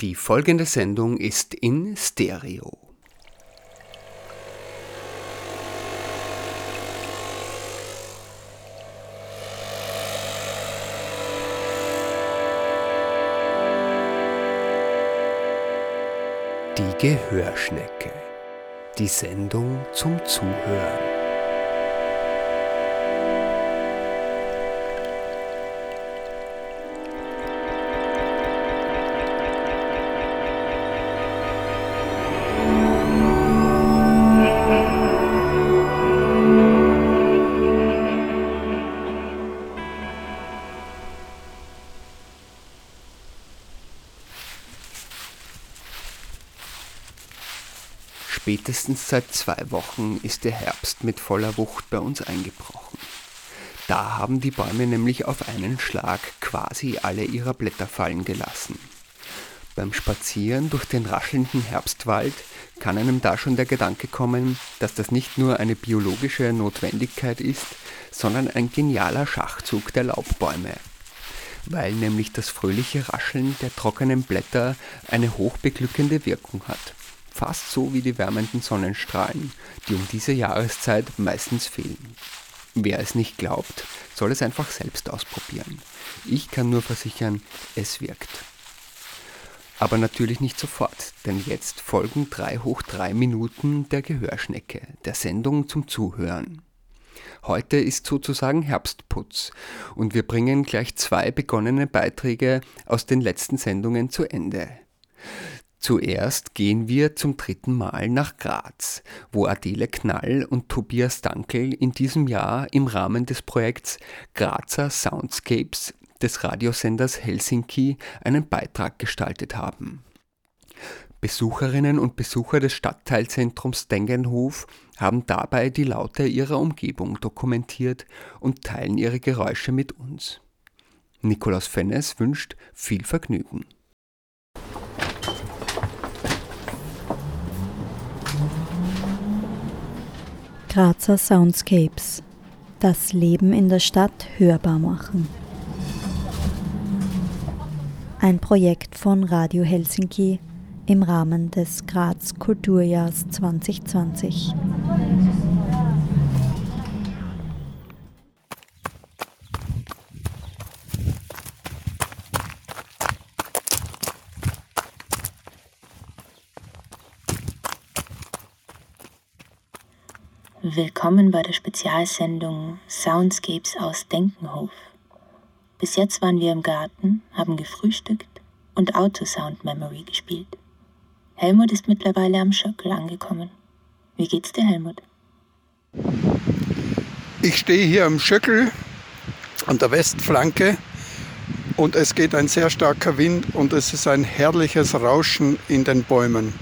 Die folgende Sendung ist in Stereo. Die Gehörschnecke. Die Sendung zum Zuhören. Spätestens seit zwei Wochen ist der Herbst mit voller Wucht bei uns eingebrochen. Da haben die Bäume nämlich auf einen Schlag quasi alle ihrer Blätter fallen gelassen. Beim Spazieren durch den raschelnden Herbstwald kann einem da schon der Gedanke kommen, dass das nicht nur eine biologische Notwendigkeit ist, sondern ein genialer Schachzug der Laubbäume. Weil nämlich das fröhliche Rascheln der trockenen Blätter eine hochbeglückende Wirkung hat fast so wie die wärmenden Sonnenstrahlen, die um diese Jahreszeit meistens fehlen. Wer es nicht glaubt, soll es einfach selbst ausprobieren. Ich kann nur versichern, es wirkt. Aber natürlich nicht sofort, denn jetzt folgen 3 hoch 3 Minuten der Gehörschnecke, der Sendung zum Zuhören. Heute ist sozusagen Herbstputz und wir bringen gleich zwei begonnene Beiträge aus den letzten Sendungen zu Ende. Zuerst gehen wir zum dritten Mal nach Graz, wo Adele Knall und Tobias Dankel in diesem Jahr im Rahmen des Projekts Grazer Soundscapes des Radiosenders Helsinki einen Beitrag gestaltet haben. Besucherinnen und Besucher des Stadtteilzentrums Dengenhof haben dabei die Laute ihrer Umgebung dokumentiert und teilen ihre Geräusche mit uns. Nikolaus Fennes wünscht viel Vergnügen. Grazer Soundscapes. Das Leben in der Stadt hörbar machen. Ein Projekt von Radio Helsinki im Rahmen des Graz Kulturjahrs 2020. Willkommen bei der Spezialsendung Soundscapes aus Denkenhof. Bis jetzt waren wir im Garten, haben gefrühstückt und Autosound Memory gespielt. Helmut ist mittlerweile am Schöckel angekommen. Wie geht's dir, Helmut? Ich stehe hier am Schöckel an der Westflanke und es geht ein sehr starker Wind und es ist ein herrliches Rauschen in den Bäumen.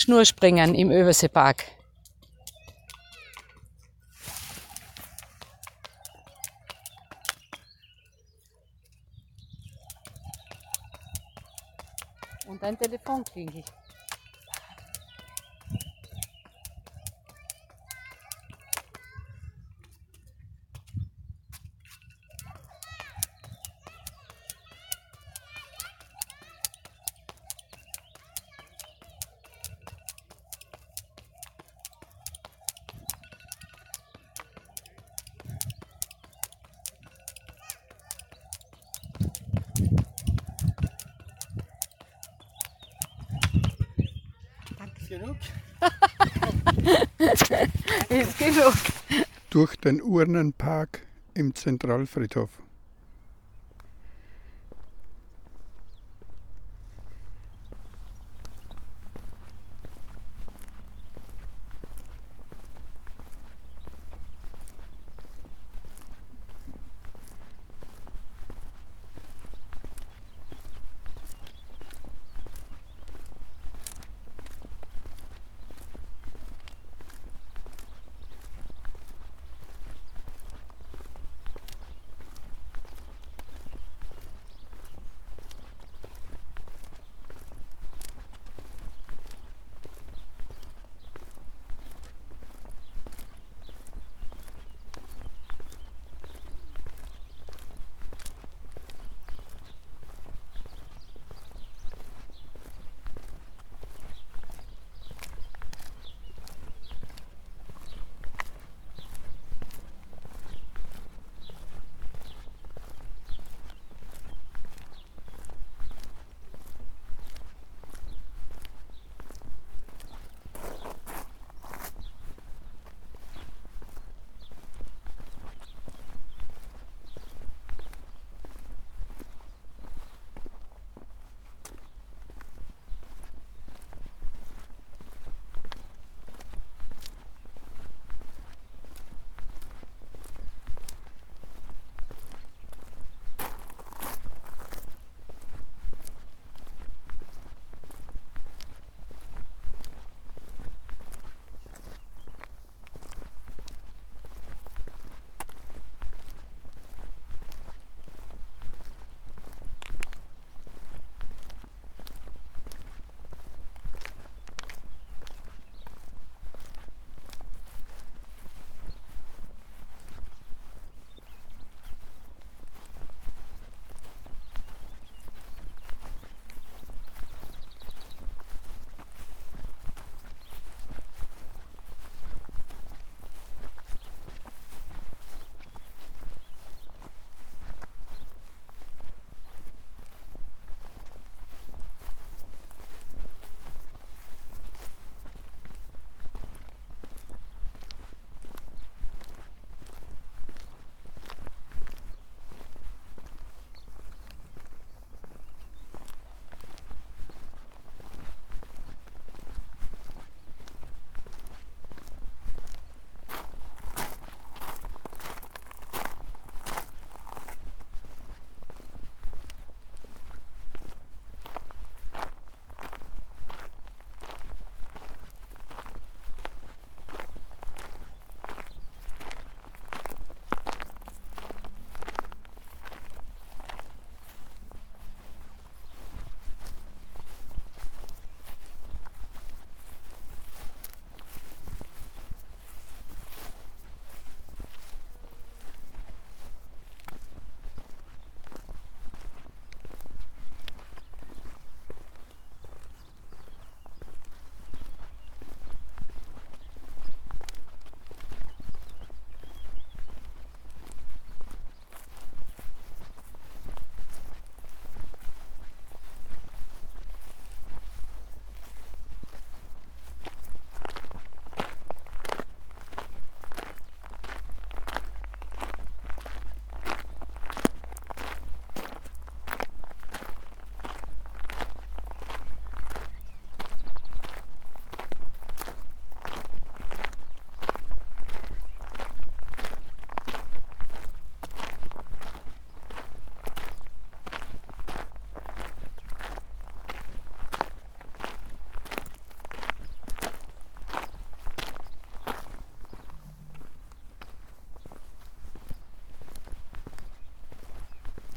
Schnurspringen im Överseepark. Und ein Telefon klingelt. Genug? Ist genug. Durch den Urnenpark im Zentralfriedhof.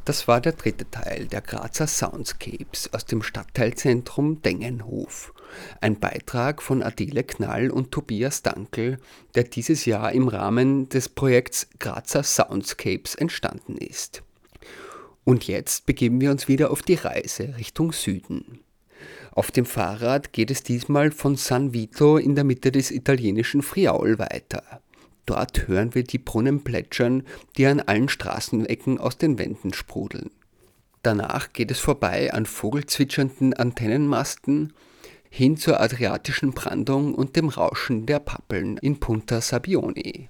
Das war der dritte Teil der Grazer Soundscapes aus dem Stadtteilzentrum Dengenhof. Ein Beitrag von Adele Knall und Tobias Dankel, der dieses Jahr im Rahmen des Projekts Grazer Soundscapes entstanden ist. Und jetzt begeben wir uns wieder auf die Reise Richtung Süden. Auf dem Fahrrad geht es diesmal von San Vito in der Mitte des italienischen Friaul weiter. Dort hören wir die Brunnen plätschern, die an allen Straßenecken aus den Wänden sprudeln. Danach geht es vorbei an vogelzwitschernden Antennenmasten hin zur adriatischen Brandung und dem Rauschen der Pappeln in Punta Sabione.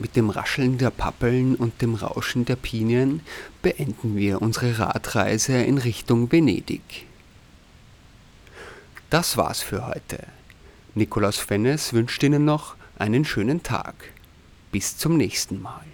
Mit dem Rascheln der Pappeln und dem Rauschen der Pinien beenden wir unsere Radreise in Richtung Venedig. Das war's für heute. Nikolaus Fennes wünscht Ihnen noch einen schönen Tag. Bis zum nächsten Mal.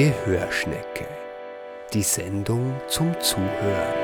Gehörschnecke. Die Sendung zum Zuhören.